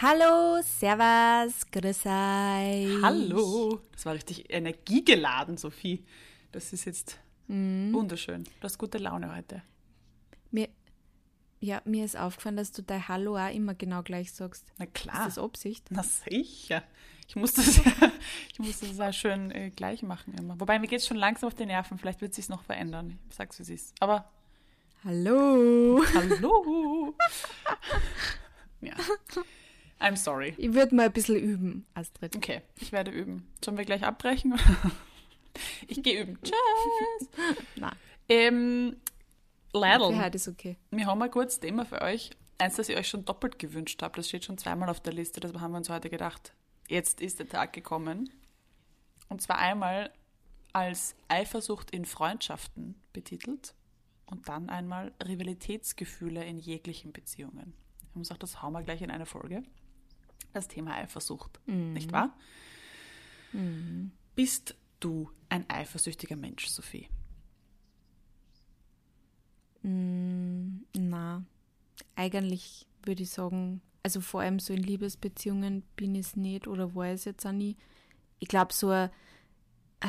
Hallo, Servus, grüß euch. Hallo. Das war richtig energiegeladen, Sophie. Das ist jetzt mhm. wunderschön. Du hast gute Laune heute. Mir, ja, mir ist aufgefallen, dass du dein Hallo auch immer genau gleich sagst. Na klar. Ist das Absicht? Na sicher. Ich muss das, ich muss das auch schön äh, gleich machen immer. Wobei, mir geht es schon langsam auf die Nerven. Vielleicht wird es sich noch verändern. Ich sag's, wie es ist. Aber. Hallo. Hallo. ja. I'm sorry. Ich würde mal ein bisschen üben, Astrid. Okay, ich werde üben. Sollen wir gleich abbrechen? ich gehe üben. Tschüss. Nein. Ähm. Für heute ist okay. Wir haben ein kurzes Thema für euch. Eins, das ihr euch schon doppelt gewünscht habt. Das steht schon zweimal auf der Liste. Das haben wir uns heute gedacht. Jetzt ist der Tag gekommen. Und zwar einmal als Eifersucht in Freundschaften betitelt und dann einmal Rivalitätsgefühle in jeglichen Beziehungen. Ich muss auch das hauen wir gleich in eine Folge das Thema Eifersucht, mhm. nicht wahr? Mhm. Bist du ein eifersüchtiger Mensch, Sophie? Mm, na, eigentlich würde ich sagen, also vor allem so in Liebesbeziehungen bin ich es nicht oder war es jetzt auch nie. Ich glaube, so eine äh,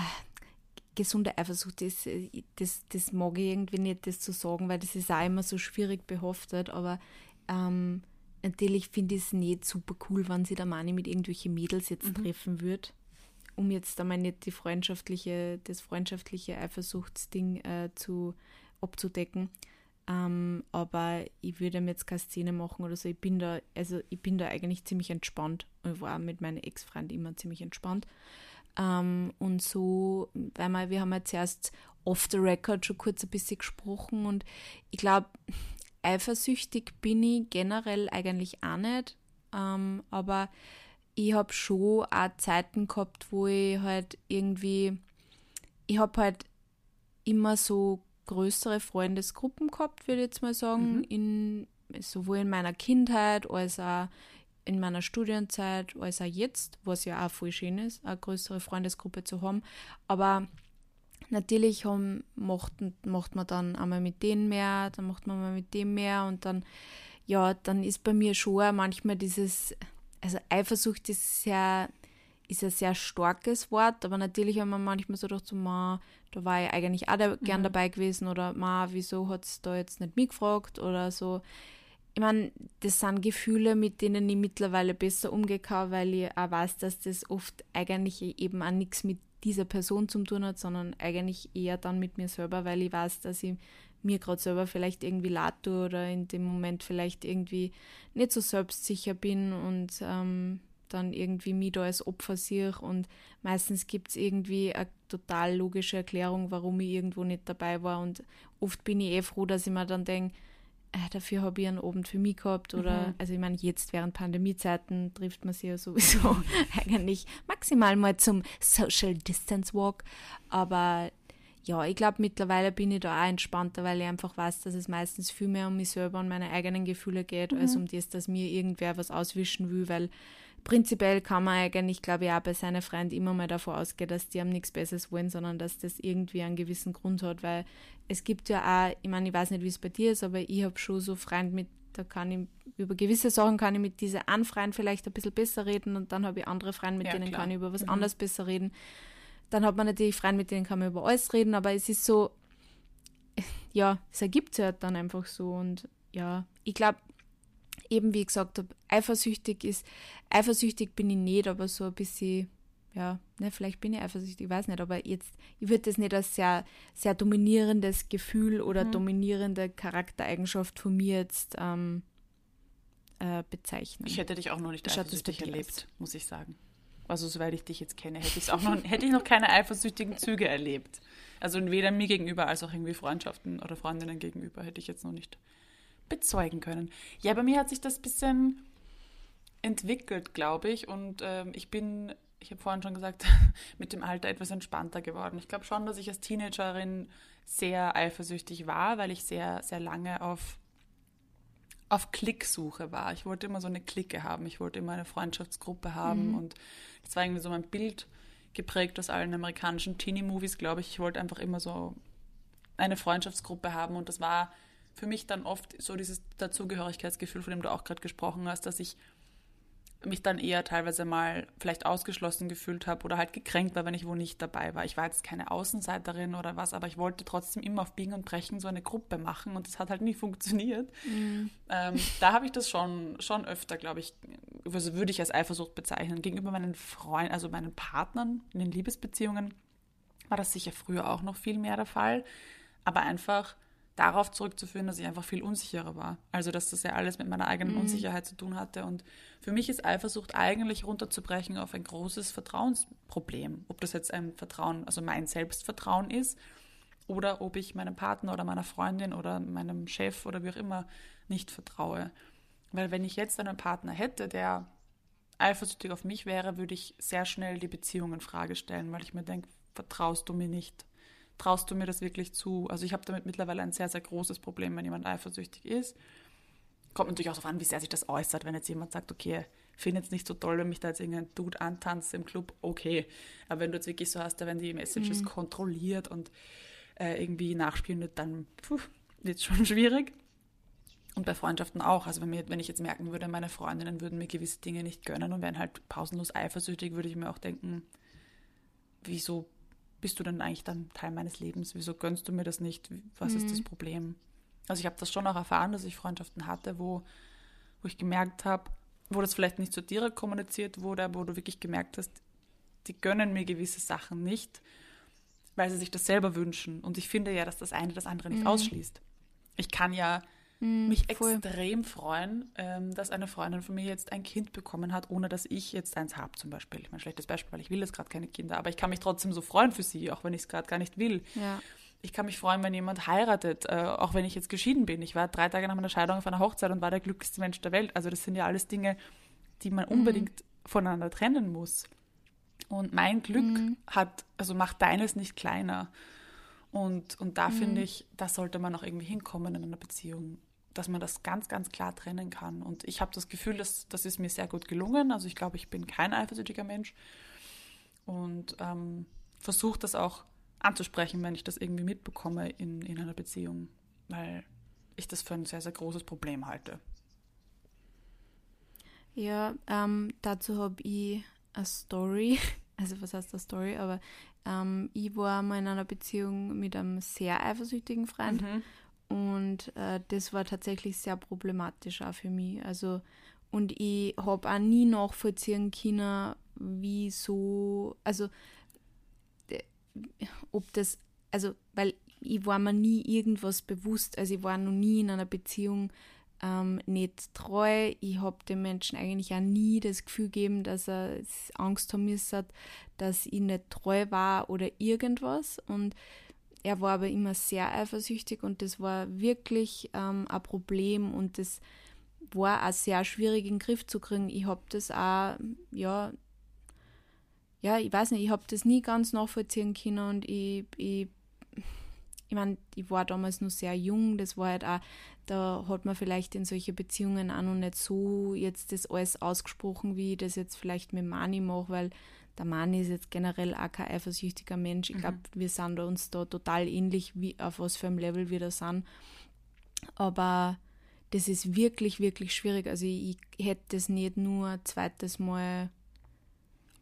gesunde Eifersucht, das, das, das mag ich irgendwie nicht, das zu sagen, weil das ist auch immer so schwierig behaftet, aber ähm, natürlich finde ich es nicht super cool, wenn sie der Mani mit irgendwelchen Mädels jetzt mhm. treffen würde. Um jetzt einmal nicht die freundschaftliche, das freundschaftliche Eifersuchtsding äh, zu abzudecken. Ähm, aber ich würde mir jetzt keine Szene machen oder so. Ich bin da, also ich bin da eigentlich ziemlich entspannt. Ich war mit meinen Ex-Freunden immer ziemlich entspannt. Ähm, und so, weil wir, wir haben jetzt erst off the record schon kurz ein bisschen gesprochen und ich glaube, eifersüchtig bin ich generell eigentlich auch nicht. Ähm, aber ich habe schon auch Zeiten gehabt, wo ich halt irgendwie, ich habe halt immer so größere Freundesgruppen gehabt, würde ich jetzt mal sagen, mhm. in, sowohl in meiner Kindheit als auch in meiner Studienzeit, als auch jetzt, was ja auch voll schön ist, eine größere Freundesgruppe zu haben. Aber natürlich haben, macht, macht man dann einmal mit denen mehr, dann macht man mal mit dem mehr und dann, ja, dann ist bei mir schon manchmal dieses, also Eifersucht ist sehr, ist ein sehr starkes Wort, aber natürlich haben wir manchmal so gedacht, so, ma, da war ich eigentlich auch da, gern mhm. dabei gewesen oder ma, wieso hat es da jetzt nicht mitgefragt oder so. Ich meine, das sind Gefühle, mit denen ich mittlerweile besser umgehe, weil ich auch weiß, dass das oft eigentlich eben auch nichts mit dieser Person zu tun hat, sondern eigentlich eher dann mit mir selber, weil ich weiß, dass ich mir gerade selber vielleicht irgendwie leid tue oder in dem Moment vielleicht irgendwie nicht so selbstsicher bin und ähm, dann irgendwie mich da als Opfer sehe. Und meistens gibt es irgendwie eine total logische Erklärung, warum ich irgendwo nicht dabei war. Und oft bin ich eh froh, dass ich mir dann denke, dafür habe ich einen Abend für mich gehabt oder, mhm. also ich meine, jetzt während Pandemiezeiten trifft man sich ja sowieso eigentlich maximal mal zum Social Distance Walk, aber ja, ich glaube, mittlerweile bin ich da auch entspannter, weil ich einfach weiß, dass es meistens viel mehr um mich selber und meine eigenen Gefühle geht, mhm. als um das, dass mir irgendwer was auswischen will, weil prinzipiell kann man eigentlich, glaube ich, auch bei seinen Freunden immer mal davon ausgehen, dass die haben nichts Besseres wollen, sondern dass das irgendwie einen gewissen Grund hat, weil es gibt ja auch, ich meine, ich weiß nicht, wie es bei dir ist, aber ich habe schon so Freunde mit, da kann ich, über gewisse Sachen kann ich mit diesen einen Freund vielleicht ein bisschen besser reden und dann habe ich andere Freunde, mit ja, denen klar. kann ich über was mhm. anderes besser reden. Dann hat man natürlich Freunde, mit denen kann man über alles reden, aber es ist so, ja, es ergibt sich halt dann einfach so und ja, ich glaube, eben wie ich gesagt habe, eifersüchtig ist, eifersüchtig bin ich nicht, aber so ein bisschen, ja, ne, vielleicht bin ich eifersüchtig, ich weiß nicht, aber jetzt, ich würde das nicht als sehr, sehr dominierendes Gefühl oder mhm. dominierende Charaktereigenschaft von mir jetzt ähm, äh, bezeichnen. Ich hätte dich auch noch nicht das eifersüchtig erlebt, muss ich sagen. Also soweit ich dich jetzt kenne, hätte ich auch noch, hätte ich noch keine eifersüchtigen Züge erlebt. Also weder mir gegenüber als auch irgendwie Freundschaften oder Freundinnen gegenüber hätte ich jetzt noch nicht bezeugen können. Ja, bei mir hat sich das ein bisschen entwickelt, glaube ich. Und ähm, ich bin, ich habe vorhin schon gesagt, mit dem Alter etwas entspannter geworden. Ich glaube schon, dass ich als Teenagerin sehr eifersüchtig war, weil ich sehr, sehr lange auf, auf Klicksuche war. Ich wollte immer so eine Clique haben. Ich wollte immer eine Freundschaftsgruppe haben. Mhm. Und das war irgendwie so mein Bild geprägt aus allen amerikanischen Teenie-Movies, glaube ich. Ich wollte einfach immer so eine Freundschaftsgruppe haben. Und das war für mich dann oft so dieses Dazugehörigkeitsgefühl, von dem du auch gerade gesprochen hast, dass ich mich dann eher teilweise mal vielleicht ausgeschlossen gefühlt habe oder halt gekränkt war, wenn ich wo nicht dabei war. Ich war jetzt keine Außenseiterin oder was, aber ich wollte trotzdem immer auf Biegen und Brechen so eine Gruppe machen und das hat halt nie funktioniert. Mhm. Ähm, da habe ich das schon, schon öfter, glaube ich, also würde ich als Eifersucht bezeichnen. Gegenüber meinen Freunden, also meinen Partnern in den Liebesbeziehungen war das sicher früher auch noch viel mehr der Fall, aber einfach darauf zurückzuführen, dass ich einfach viel unsicherer war. Also, dass das ja alles mit meiner eigenen mhm. Unsicherheit zu tun hatte. Und für mich ist Eifersucht eigentlich runterzubrechen auf ein großes Vertrauensproblem. Ob das jetzt ein Vertrauen, also mein Selbstvertrauen ist, oder ob ich meinem Partner oder meiner Freundin oder meinem Chef oder wie auch immer nicht vertraue. Weil wenn ich jetzt einen Partner hätte, der eifersüchtig auf mich wäre, würde ich sehr schnell die Beziehung in Frage stellen, weil ich mir denke, vertraust du mir nicht? Traust du mir das wirklich zu? Also ich habe damit mittlerweile ein sehr, sehr großes Problem, wenn jemand eifersüchtig ist. Kommt natürlich auch darauf an, wie sehr sich das äußert. Wenn jetzt jemand sagt, okay, finde es nicht so toll, wenn mich da jetzt irgendein Dude antanzt im Club, okay. Aber wenn du jetzt wirklich so hast, da werden die Messages mhm. kontrolliert und äh, irgendwie nachspielen, dann wird es schon schwierig. Und bei Freundschaften auch. Also wenn, mir, wenn ich jetzt merken würde, meine Freundinnen würden mir gewisse Dinge nicht gönnen und wären halt pausenlos eifersüchtig, würde ich mir auch denken, wieso bist du denn eigentlich dann Teil meines Lebens? Wieso gönnst du mir das nicht? Was mhm. ist das mhm. Problem? Also ich habe das schon auch erfahren, dass ich Freundschaften hatte, wo, wo ich gemerkt habe, wo das vielleicht nicht so direkt kommuniziert wurde, aber wo du wirklich gemerkt hast, die gönnen mir gewisse Sachen nicht, weil sie sich das selber wünschen. Und ich finde ja, dass das eine das andere nicht mhm. ausschließt. Ich kann ja Mm, mich voll. extrem freuen, ähm, dass eine Freundin von mir jetzt ein Kind bekommen hat, ohne dass ich jetzt eins habe zum Beispiel. Ich mein schlechtes Beispiel, weil ich will jetzt gerade keine Kinder, aber ich kann mich trotzdem so freuen für sie, auch wenn ich es gerade gar nicht will. Ja. Ich kann mich freuen, wenn jemand heiratet, äh, auch wenn ich jetzt geschieden bin. Ich war drei Tage nach meiner Scheidung auf einer Hochzeit und war der glücklichste Mensch der Welt. Also das sind ja alles Dinge, die man mm. unbedingt voneinander trennen muss. Und mein Glück mm. hat, also macht deines nicht kleiner. Und, und da finde ich, da sollte man auch irgendwie hinkommen in einer Beziehung dass man das ganz, ganz klar trennen kann. Und ich habe das Gefühl, dass das ist mir sehr gut gelungen. Also ich glaube, ich bin kein eifersüchtiger Mensch und ähm, versuche das auch anzusprechen, wenn ich das irgendwie mitbekomme in, in einer Beziehung, weil ich das für ein sehr, sehr großes Problem halte. Ja, ähm, dazu habe ich eine Story. Also was heißt eine Story? Aber ähm, ich war mal in einer Beziehung mit einem sehr eifersüchtigen Freund. Mhm. Und äh, das war tatsächlich sehr problematisch auch für mich. Also, und ich habe auch nie nachvollziehen können, wieso, also, ob das, also, weil ich war mir nie irgendwas bewusst, also ich war noch nie in einer Beziehung ähm, nicht treu. Ich habe dem Menschen eigentlich auch nie das Gefühl gegeben, dass er Angst haben müsste, dass ich nicht treu war oder irgendwas. Und er war aber immer sehr eifersüchtig und das war wirklich ähm, ein Problem und das war auch sehr schwierig in den Griff zu kriegen. Ich habe das auch, ja, ja, ich weiß nicht, ich habe das nie ganz nachvollziehen können und ich, ich, ich meine, ich war damals noch sehr jung, das war halt auch, da hat man vielleicht in solche Beziehungen auch noch nicht so jetzt das alles ausgesprochen, wie ich das jetzt vielleicht mit Mani mache, weil der Mann ist jetzt generell auch kein eifersüchtiger Mensch. Ich glaube, mhm. wir sind uns da total ähnlich, wie auf was für einem Level wir da sind. Aber das ist wirklich, wirklich schwierig. Also ich, ich hätte das nicht nur ein zweites Mal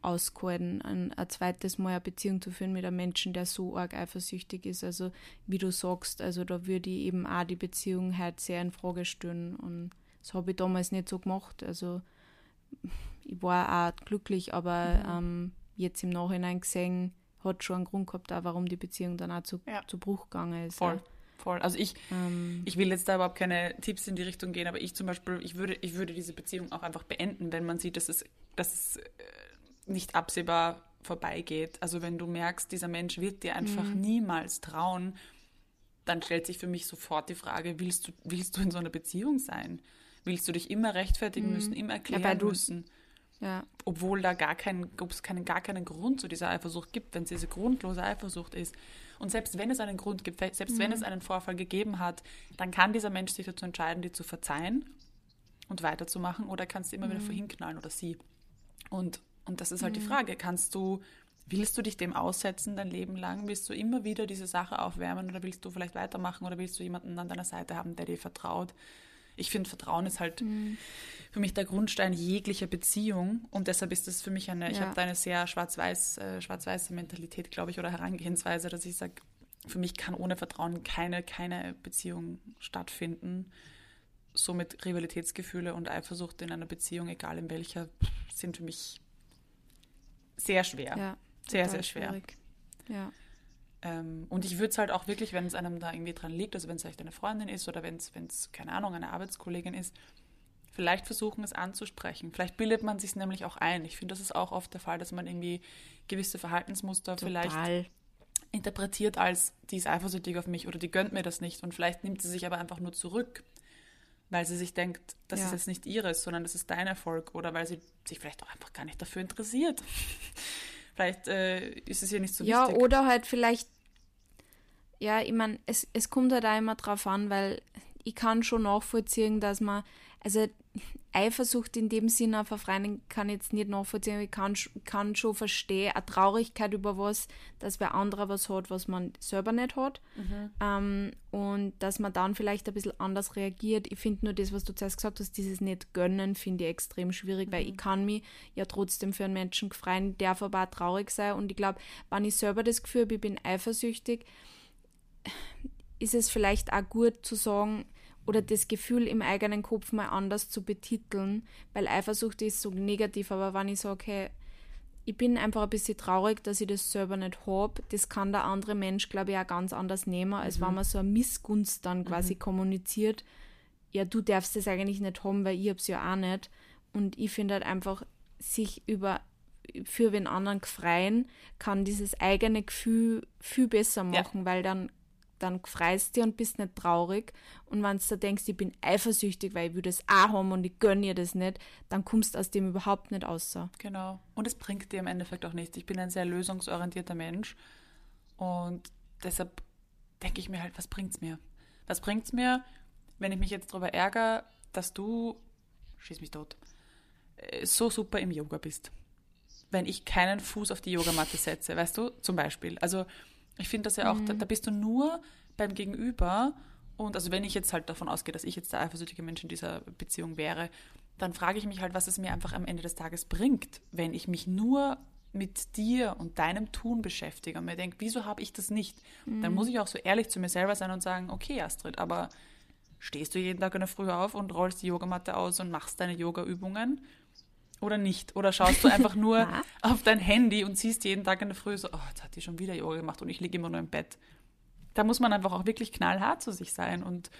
ausgehalten, ein, ein, zweites Mal eine Beziehung zu führen mit einem Menschen, der so arg eifersüchtig ist. Also wie du sagst, also da würde ich eben auch die Beziehung halt sehr in Frage stellen. Und das habe ich damals nicht so gemacht. Also ich war auch glücklich, aber mhm. ähm, jetzt im Nachhinein gesehen, hat schon einen Grund gehabt, auch warum die Beziehung dann auch zu, ja. zu Bruch gegangen ist. Voll. Voll. Also ich, ähm, ich will jetzt da überhaupt keine Tipps in die Richtung gehen, aber ich zum Beispiel, ich würde, ich würde diese Beziehung auch einfach beenden, wenn man sieht, dass es, dass es äh, nicht absehbar vorbeigeht. Also wenn du merkst, dieser Mensch wird dir einfach mhm. niemals trauen, dann stellt sich für mich sofort die Frage, willst du, willst du in so einer Beziehung sein? Willst du dich immer rechtfertigen mhm. müssen, immer erklären ja, müssen? Ja. Obwohl da gar kein, es keinen, gar keinen Grund zu dieser Eifersucht gibt, wenn es diese grundlose Eifersucht ist. Und selbst wenn es einen Grund gibt, selbst mhm. wenn es einen Vorfall gegeben hat, dann kann dieser Mensch sich dazu entscheiden, dir zu verzeihen und weiterzumachen oder kannst du immer mhm. wieder vorhinknallen oder sie. Und, und das ist halt mhm. die Frage, kannst du, willst du dich dem aussetzen dein Leben lang? Willst du immer wieder diese Sache aufwärmen oder willst du vielleicht weitermachen oder willst du jemanden an deiner Seite haben, der dir vertraut? Ich finde, Vertrauen ist halt mhm. für mich der Grundstein jeglicher Beziehung und deshalb ist das für mich eine, ja. ich habe da eine sehr schwarz-weiß, äh, schwarz-weiße Mentalität, glaube ich, oder Herangehensweise, dass ich sage, für mich kann ohne Vertrauen keine, keine Beziehung stattfinden. Somit Rivalitätsgefühle und Eifersucht in einer Beziehung, egal in welcher, sind für mich sehr schwer. Ja, sehr, sehr schwer. Schwierig. Ja. Ähm, und ich würde es halt auch wirklich, wenn es einem da irgendwie dran liegt, also wenn es vielleicht eine Freundin ist oder wenn es, keine Ahnung, eine Arbeitskollegin ist, vielleicht versuchen, es anzusprechen. Vielleicht bildet man sich nämlich auch ein. Ich finde, das ist auch oft der Fall, dass man irgendwie gewisse Verhaltensmuster Total. vielleicht interpretiert als, die ist eifersüchtig auf mich oder die gönnt mir das nicht. Und vielleicht nimmt sie sich aber einfach nur zurück, weil sie sich denkt, das ja. ist jetzt nicht ihres, sondern das ist dein Erfolg. Oder weil sie sich vielleicht auch einfach gar nicht dafür interessiert. Vielleicht äh, ist es ihr nicht so ja, wichtig. Ja, oder halt vielleicht, ja, ich meine, es, es kommt halt auch immer drauf an, weil ich kann schon nachvollziehen, dass man, also Eifersucht in dem Sinne auf eine Freundin kann ich jetzt nicht nachvollziehen, ich kann, kann schon verstehen, eine Traurigkeit über was, dass wer anderer was hat, was man selber nicht hat. Mhm. Ähm, und dass man dann vielleicht ein bisschen anders reagiert. Ich finde nur das, was du zuerst gesagt hast, dieses nicht gönnen, finde ich extrem schwierig, mhm. weil ich kann mich ja trotzdem für einen Menschen freuen, darf aber auch traurig sein. Und ich glaube, wenn ich selber das Gefühl habe, ich bin eifersüchtig, ist es vielleicht auch gut zu sagen, oder das Gefühl im eigenen Kopf mal anders zu betiteln, weil Eifersucht ist so negativ, aber wenn ich sage, hey, ich bin einfach ein bisschen traurig, dass ich das selber nicht habe, das kann der andere Mensch, glaube ich, auch ganz anders nehmen, als mhm. wenn man so eine Missgunst dann quasi mhm. kommuniziert. Ja, du darfst das eigentlich nicht haben, weil ich es ja auch nicht. Und ich finde halt einfach, sich über für den anderen freien, kann dieses eigene Gefühl viel besser machen, ja. weil dann dann freust du und bist nicht traurig. Und wenn du da denkst, ich bin eifersüchtig, weil ich will das auch haben und ich gönne ihr das nicht, dann kommst du aus dem überhaupt nicht raus. Genau. Und es bringt dir im Endeffekt auch nichts. Ich bin ein sehr lösungsorientierter Mensch und deshalb denke ich mir halt, was bringt's mir? Was bringt's mir, wenn ich mich jetzt darüber ärgere, dass du, schieß mich tot, äh, so super im Yoga bist? Wenn ich keinen Fuß auf die Yogamatte setze, weißt du, zum Beispiel. Also ich finde das ja auch, mhm. da, da, bist du nur beim Gegenüber. Und also wenn ich jetzt halt davon ausgehe, dass ich jetzt der eifersüchtige Mensch in dieser Beziehung wäre, dann frage ich mich halt, was es mir einfach am Ende des Tages bringt, wenn ich mich nur mit dir und deinem Tun beschäftige und mir denke, wieso habe ich das nicht? Mhm. Dann muss ich auch so ehrlich zu mir selber sein und sagen, okay, Astrid, aber stehst du jeden Tag in der Früh auf und rollst die Yogamatte aus und machst deine Yoga-Übungen? Oder nicht? Oder schaust du einfach nur auf dein Handy und siehst jeden Tag in der Früh so, oh, jetzt hat die schon wieder Yoga gemacht und ich liege immer nur im Bett. Da muss man einfach auch wirklich knallhart zu sich sein und,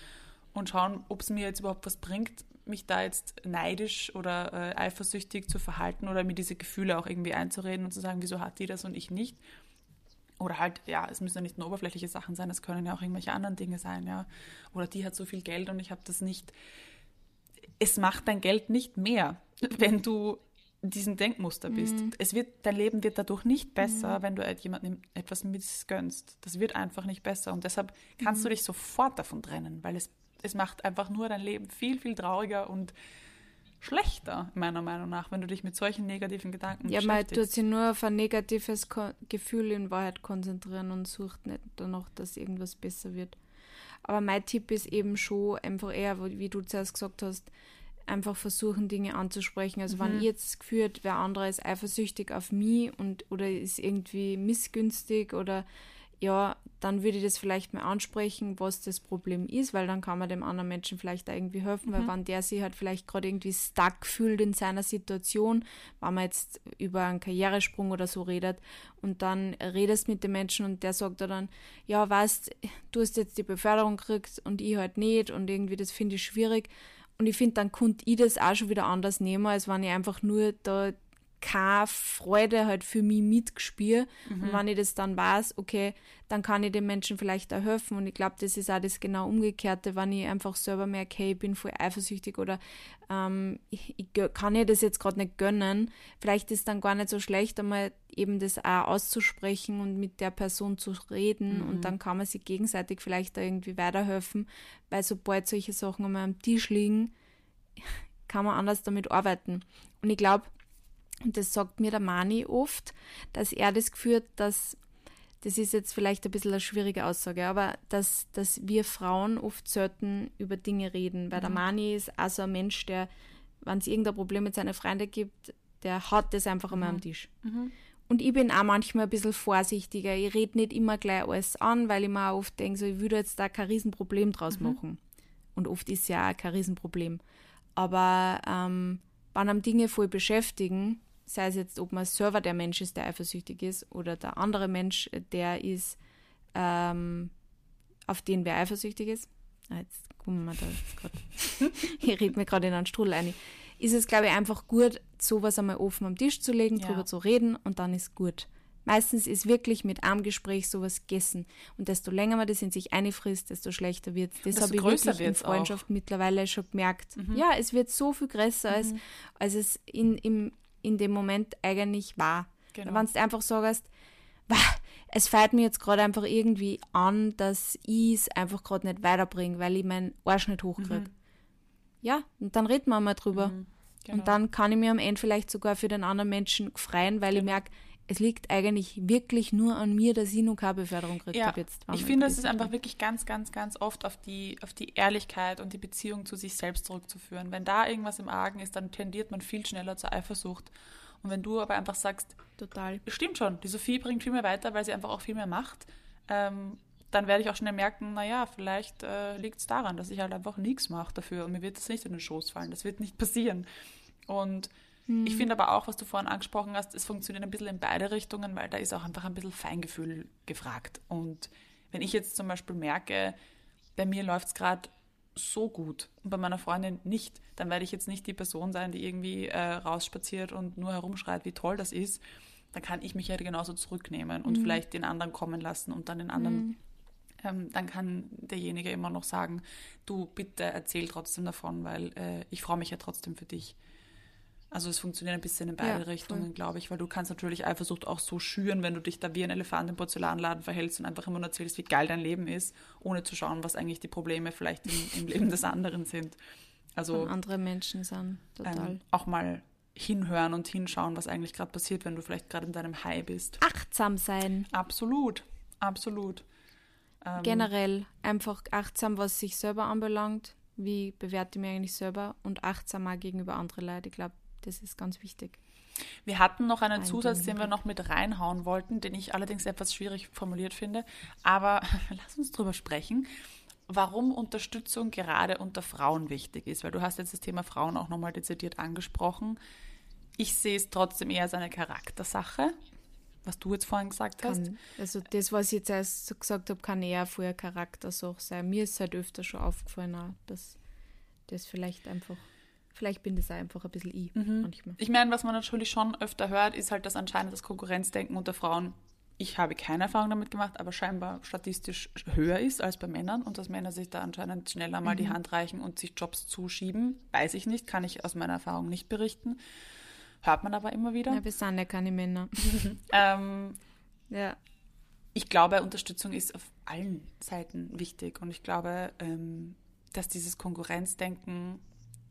und schauen, ob es mir jetzt überhaupt was bringt, mich da jetzt neidisch oder äh, eifersüchtig zu verhalten oder mir diese Gefühle auch irgendwie einzureden und zu sagen, wieso hat die das und ich nicht. Oder halt, ja, es müssen ja nicht nur oberflächliche Sachen sein, es können ja auch irgendwelche anderen Dinge sein, ja. Oder die hat so viel Geld und ich habe das nicht. Es macht dein Geld nicht mehr wenn du diesen Denkmuster bist. Mhm. Es wird, dein Leben wird dadurch nicht besser, mhm. wenn du jemandem etwas missgönnst. Das wird einfach nicht besser. Und deshalb kannst mhm. du dich sofort davon trennen, weil es, es macht einfach nur dein Leben viel, viel trauriger und schlechter, meiner Meinung nach, wenn du dich mit solchen negativen Gedanken ja, beschäftigst. Ja, man tut sich nur auf ein negatives Ko Gefühl in Wahrheit konzentrieren und sucht nicht danach, dass irgendwas besser wird. Aber mein Tipp ist eben schon einfach eher, wie du zuerst gesagt hast, einfach versuchen, Dinge anzusprechen. Also mhm. wenn ich jetzt habe, wer andere ist eifersüchtig auf mich und oder ist irgendwie missgünstig oder ja, dann würde ich das vielleicht mal ansprechen, was das Problem ist, weil dann kann man dem anderen Menschen vielleicht irgendwie helfen, mhm. weil wenn der sich halt vielleicht gerade irgendwie stuck fühlt in seiner Situation, wenn man jetzt über einen Karrieresprung oder so redet und dann redest mit dem Menschen und der sagt dann, ja, weißt, du hast jetzt die Beförderung gekriegt und ich halt nicht und irgendwie das finde ich schwierig und ich finde, dann konnte ich das auch schon wieder anders nehmen, als wenn ich einfach nur da keine Freude halt für mich mitgespüre. Mhm. Und wenn ich das dann weiß, okay, dann kann ich den Menschen vielleicht auch helfen. Und ich glaube, das ist auch das genau Umgekehrte, wenn ich einfach selber merke, hey, ich bin voll eifersüchtig oder ähm, ich, ich, kann ihr das jetzt gerade nicht gönnen. Vielleicht ist es dann gar nicht so schlecht, einmal eben das auch auszusprechen und mit der Person zu reden. Mhm. Und dann kann man sich gegenseitig vielleicht da irgendwie weiterhelfen, weil sobald solche Sachen einmal am Tisch liegen, kann man anders damit arbeiten. Und ich glaube, und das sagt mir der Mani oft, dass er das Gefühl hat, dass, das ist jetzt vielleicht ein bisschen eine schwierige Aussage, aber dass, dass wir Frauen oft selten über Dinge reden, weil mhm. der Mani ist also ein Mensch, der, wenn es irgendein Problem mit seinen Freunden gibt, der hat das einfach immer am mhm. Tisch. Mhm. Und ich bin auch manchmal ein bisschen vorsichtiger. Ich rede nicht immer gleich alles an, weil ich mir auch oft denke, so, ich würde jetzt da kein Riesenproblem draus mhm. machen. Und oft ist es ja auch kein Riesenproblem. Aber ähm, wenn einem Dinge voll beschäftigen, sei es jetzt, ob man selber der Mensch ist, der eifersüchtig ist, oder der andere Mensch, der ist, ähm, auf den wer eifersüchtig ist. Ah, jetzt kommen wir da gerade. ich rede mir gerade in einen Strudel ein ist es, glaube ich, einfach gut, sowas einmal offen am Tisch zu legen, ja. drüber zu reden und dann ist gut. Meistens ist wirklich mit einem Gespräch sowas gegessen. Und desto länger man das in sich einfrisst, desto schlechter wird es. Das habe ich wirklich in Freundschaft auch. mittlerweile schon gemerkt. Mhm. Ja, es wird so viel größer, als, mhm. als es in, im, in dem Moment eigentlich war. Genau. Wenn du einfach sagst, es fällt mir jetzt gerade einfach irgendwie an, dass ich es einfach gerade nicht weiterbringe, weil ich meinen Arsch nicht hochkriege. Mhm ja, und dann reden wir mal drüber. Mhm, genau. Und dann kann ich mir am Ende vielleicht sogar für den anderen Menschen freuen, weil genau. ich merke, es liegt eigentlich wirklich nur an mir, dass ich noch keine Beförderung gekriegt ja, habe jetzt. Ich finde, es ist einfach wirklich ganz, ganz, ganz oft auf die, auf die Ehrlichkeit und die Beziehung zu sich selbst zurückzuführen. Wenn da irgendwas im Argen ist, dann tendiert man viel schneller zur Eifersucht. Und wenn du aber einfach sagst, total, stimmt schon, die Sophie bringt viel mehr weiter, weil sie einfach auch viel mehr macht. Ähm, dann werde ich auch schnell merken, naja, vielleicht äh, liegt es daran, dass ich halt einfach nichts mache dafür und mir wird das nicht in den Schoß fallen. Das wird nicht passieren. Und mhm. ich finde aber auch, was du vorhin angesprochen hast, es funktioniert ein bisschen in beide Richtungen, weil da ist auch einfach ein bisschen Feingefühl gefragt. Und wenn ich jetzt zum Beispiel merke, bei mir läuft es gerade so gut und bei meiner Freundin nicht, dann werde ich jetzt nicht die Person sein, die irgendwie äh, rausspaziert und nur herumschreit, wie toll das ist. Dann kann ich mich ja genauso zurücknehmen und mhm. vielleicht den anderen kommen lassen und dann den anderen mhm ähm, dann kann derjenige immer noch sagen, du bitte erzähl trotzdem davon, weil äh, ich freue mich ja trotzdem für dich. Also es funktioniert ein bisschen in beide ja, Richtungen, glaube ich, weil du kannst natürlich Eifersucht auch so schüren, wenn du dich da wie ein Elefant im Porzellanladen verhältst und einfach immer nur erzählst, wie geil dein Leben ist, ohne zu schauen, was eigentlich die Probleme vielleicht im, im Leben des anderen sind. Also Von andere Menschen sind, total. Ähm, auch mal hinhören und hinschauen, was eigentlich gerade passiert, wenn du vielleicht gerade in deinem High bist. Achtsam sein. Absolut, absolut. Ähm, Generell einfach achtsam, was sich selber anbelangt. Wie bewerte ich mich eigentlich selber und achtsamer gegenüber anderen Leuten. Ich glaube, das ist ganz wichtig. Wir hatten noch einen Zusatz, den wir noch mit reinhauen wollten, den ich allerdings etwas schwierig formuliert finde. Aber lass uns drüber sprechen, warum Unterstützung gerade unter Frauen wichtig ist. Weil du hast jetzt das Thema Frauen auch nochmal dezidiert angesprochen. Ich sehe es trotzdem eher als eine Charaktersache was du jetzt vorhin gesagt kann, hast. Also das, was ich jetzt erst gesagt habe, kann eher vorher Charaktersache sein. Mir ist halt öfter schon aufgefallen, dass das vielleicht einfach, vielleicht bin das einfach ein bisschen ich mhm. manchmal. Ich meine, was man natürlich schon öfter hört, ist halt, dass anscheinend das Konkurrenzdenken unter Frauen, ich habe keine Erfahrung damit gemacht, aber scheinbar statistisch höher ist als bei Männern und dass Männer sich da anscheinend schneller mal mhm. die Hand reichen und sich Jobs zuschieben, weiß ich nicht, kann ich aus meiner Erfahrung nicht berichten. Hört man aber immer wieder. Ja, wir sind ja keine Männer. ähm, ja. Ich glaube, Unterstützung ist auf allen Seiten wichtig und ich glaube, ähm, dass dieses Konkurrenzdenken,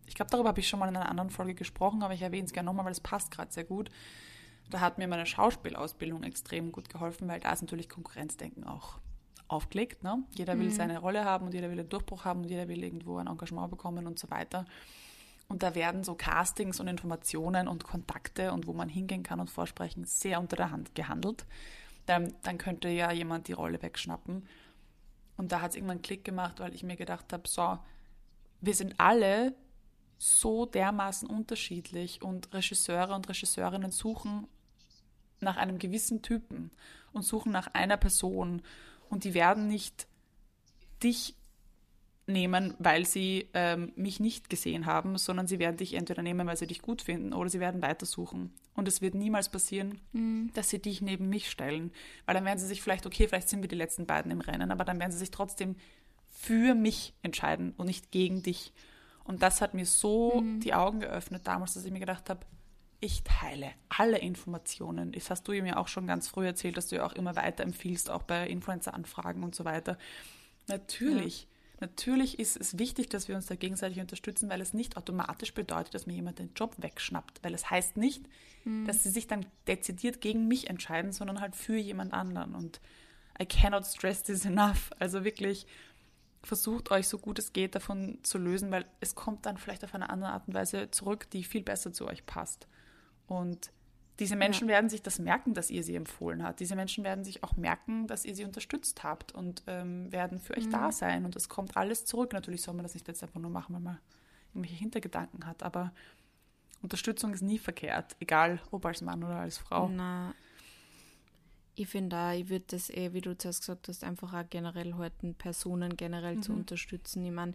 ich glaube, darüber habe ich schon mal in einer anderen Folge gesprochen, aber ich erwähne es gerne nochmal, weil es passt gerade sehr gut. Da hat mir meine Schauspielausbildung extrem gut geholfen, weil da ist natürlich Konkurrenzdenken auch aufgelegt. Ne? Jeder will mhm. seine Rolle haben und jeder will einen Durchbruch haben und jeder will irgendwo ein Engagement bekommen und so weiter. Und da werden so Castings und Informationen und Kontakte und wo man hingehen kann und vorsprechen sehr unter der Hand gehandelt. Dann, dann könnte ja jemand die Rolle wegschnappen. Und da hat es irgendwann einen Klick gemacht, weil ich mir gedacht habe, so, wir sind alle so dermaßen unterschiedlich und Regisseure und Regisseurinnen suchen nach einem gewissen Typen und suchen nach einer Person und die werden nicht dich nehmen, weil sie ähm, mich nicht gesehen haben, sondern sie werden dich entweder nehmen, weil sie dich gut finden, oder sie werden weitersuchen. Und es wird niemals passieren, mhm. dass sie dich neben mich stellen, weil dann werden sie sich vielleicht, okay, vielleicht sind wir die letzten beiden im Rennen, aber dann werden sie sich trotzdem für mich entscheiden und nicht gegen dich. Und das hat mir so mhm. die Augen geöffnet damals, dass ich mir gedacht habe, ich teile alle Informationen. Das hast du mir auch schon ganz früh erzählt, dass du ja auch immer weiterempfiehlst, auch bei Influencer-Anfragen und so weiter. Natürlich. Ja Natürlich ist es wichtig, dass wir uns da gegenseitig unterstützen, weil es nicht automatisch bedeutet, dass mir jemand den Job wegschnappt. Weil es heißt nicht, mhm. dass sie sich dann dezidiert gegen mich entscheiden, sondern halt für jemand anderen. Und I cannot stress this enough. Also wirklich versucht euch so gut es geht davon zu lösen, weil es kommt dann vielleicht auf eine andere Art und Weise zurück, die viel besser zu euch passt. Und diese Menschen ja. werden sich das merken, dass ihr sie empfohlen habt. Diese Menschen werden sich auch merken, dass ihr sie unterstützt habt und ähm, werden für euch mhm. da sein. Und es kommt alles zurück. Natürlich soll man das nicht jetzt einfach nur machen, weil man irgendwelche Hintergedanken hat. Aber Unterstützung ist nie verkehrt, egal ob als Mann oder als Frau. Na, ich finde auch, ich würde das eh, wie du zuerst gesagt hast, einfach auch generell halten, Personen generell mhm. zu unterstützen. Ich meine,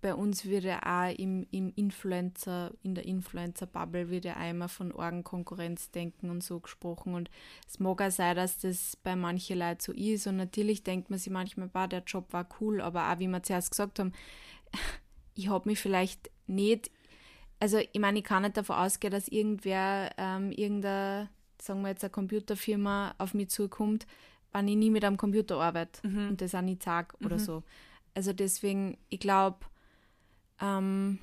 bei uns wird ja auch im, im Influencer, in der Influencer-Bubble wird ja immer von Orgenkonkurrenz denken und so gesprochen. Und es mag auch sein, dass das bei manchen Leuten so ist. Und natürlich denkt man sich manchmal, bah, der Job war cool, aber auch wie wir zuerst gesagt haben, ich habe mich vielleicht nicht, also ich meine, ich kann nicht davon ausgehen, dass irgendwer, ähm, irgendeine, sagen wir jetzt, eine Computerfirma auf mich zukommt, wenn ich nie mit einem Computer arbeite mhm. und das auch nicht sage mhm. oder so. Also deswegen, ich glaube, ähm,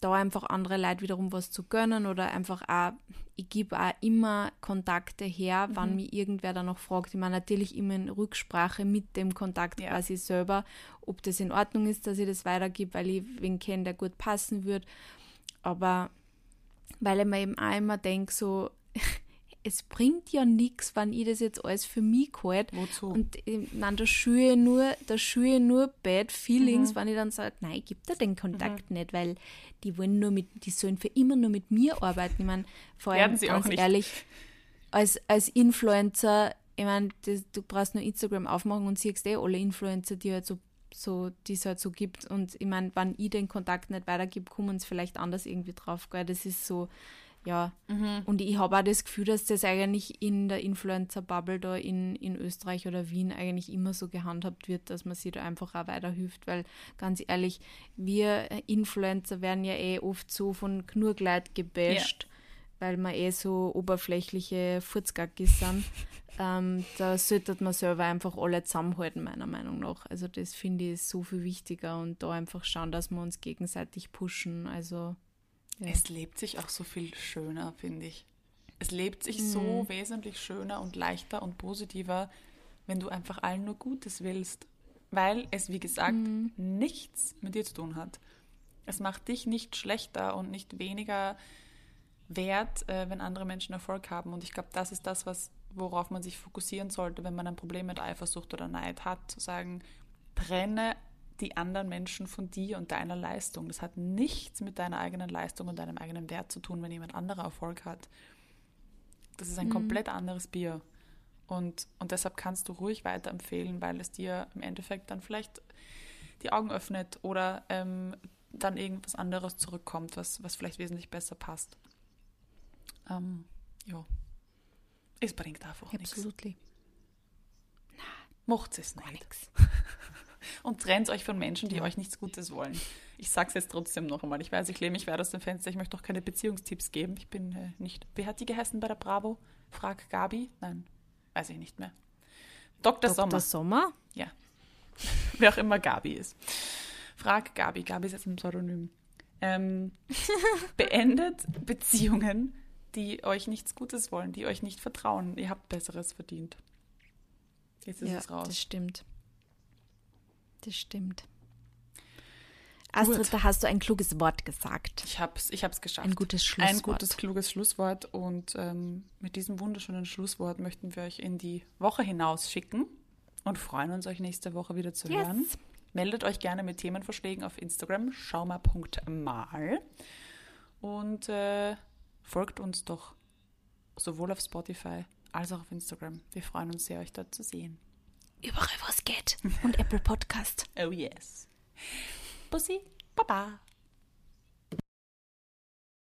da einfach andere Leute wiederum was zu gönnen oder einfach auch, ich gebe auch immer Kontakte her, mhm. wann mich irgendwer da noch fragt. Ich meine natürlich immer in Rücksprache mit dem Kontakt ja. quasi selber, ob das in Ordnung ist, dass ich das weitergebe, weil ich wen kenne, der gut passen wird. Aber weil ich mir eben auch immer denke, so, es bringt ja nichts, wenn ich das jetzt alles für mich halte. Wozu? Und ich meine, da schüre nur, da schüre nur Bad Feelings, mhm. wenn ich dann sage, nein, ich gebe dir den Kontakt mhm. nicht, weil die wollen nur mit, die sollen für immer nur mit mir arbeiten. Ich meine, vor allem ganz ehrlich, als, als Influencer, ich meine, du brauchst nur Instagram aufmachen und siehst eh alle Influencer, die halt so so, die es halt so gibt. Und ich meine, wenn ich den Kontakt nicht weitergebe, kommen es vielleicht anders irgendwie drauf. Gell? Das ist so, ja. Mhm. Und ich habe auch das Gefühl, dass das eigentlich in der Influencer-Bubble da in, in Österreich oder Wien eigentlich immer so gehandhabt wird, dass man sich da einfach auch weiterhilft, weil ganz ehrlich, wir Influencer werden ja eh oft so von Knurgleit gebasht, ja. weil wir eh so oberflächliche Furzgackis sind. ähm, da sollte man selber einfach alle zusammenhalten, meiner Meinung nach. Also das finde ich so viel wichtiger und da einfach schauen, dass wir uns gegenseitig pushen. Also ja. Es lebt sich auch so viel schöner, finde ich. Es lebt sich mhm. so wesentlich schöner und leichter und positiver, wenn du einfach allen nur Gutes willst. Weil es, wie gesagt, mhm. nichts mit dir zu tun hat. Es macht dich nicht schlechter und nicht weniger wert, äh, wenn andere Menschen Erfolg haben. Und ich glaube, das ist das, was, worauf man sich fokussieren sollte, wenn man ein Problem mit Eifersucht oder Neid hat. Zu sagen, trenne die anderen Menschen von dir und deiner Leistung. Das hat nichts mit deiner eigenen Leistung und deinem eigenen Wert zu tun, wenn jemand anderer Erfolg hat. Das ist ein mhm. komplett anderes Bier. Und, und deshalb kannst du ruhig weiterempfehlen, weil es dir im Endeffekt dann vielleicht die Augen öffnet oder ähm, dann irgendwas anderes zurückkommt, was, was vielleicht wesentlich besser passt. Ähm, ja. Es bringt einfach nichts. Absolutely. Macht es nicht. und trennt euch von Menschen, die ja. euch nichts Gutes wollen. Ich sage es jetzt trotzdem noch einmal. Ich weiß, ich lehne mich weit aus dem Fenster. Ich möchte auch keine Beziehungstipps geben. Ich bin äh, nicht. Wie hat die geheißen bei der Bravo? Frag Gabi? Nein, weiß ich nicht mehr. Dr. Dr. Sommer. Sommer? Ja. Wer auch immer Gabi ist. Frag Gabi. Gabi ist jetzt ein Pseudonym. Ähm, beendet Beziehungen, die euch nichts Gutes wollen, die euch nicht vertrauen. Ihr habt Besseres verdient. Jetzt ist ja, es raus. Das stimmt. Das stimmt. Astrid, Gut. da hast du ein kluges Wort gesagt. Ich habe es ich hab's geschafft. Ein gutes Schlusswort. Ein gutes, kluges Schlusswort. Und ähm, mit diesem wunderschönen Schlusswort möchten wir euch in die Woche hinaus schicken und freuen uns, euch nächste Woche wieder zu yes. hören. Meldet euch gerne mit Themenvorschlägen auf Instagram, schaumer.mal. Und äh, folgt uns doch sowohl auf Spotify als auch auf Instagram. Wir freuen uns sehr, euch dort zu sehen. Überall, wo es geht. Und Apple Podcast. Oh yes. Bussi, Baba.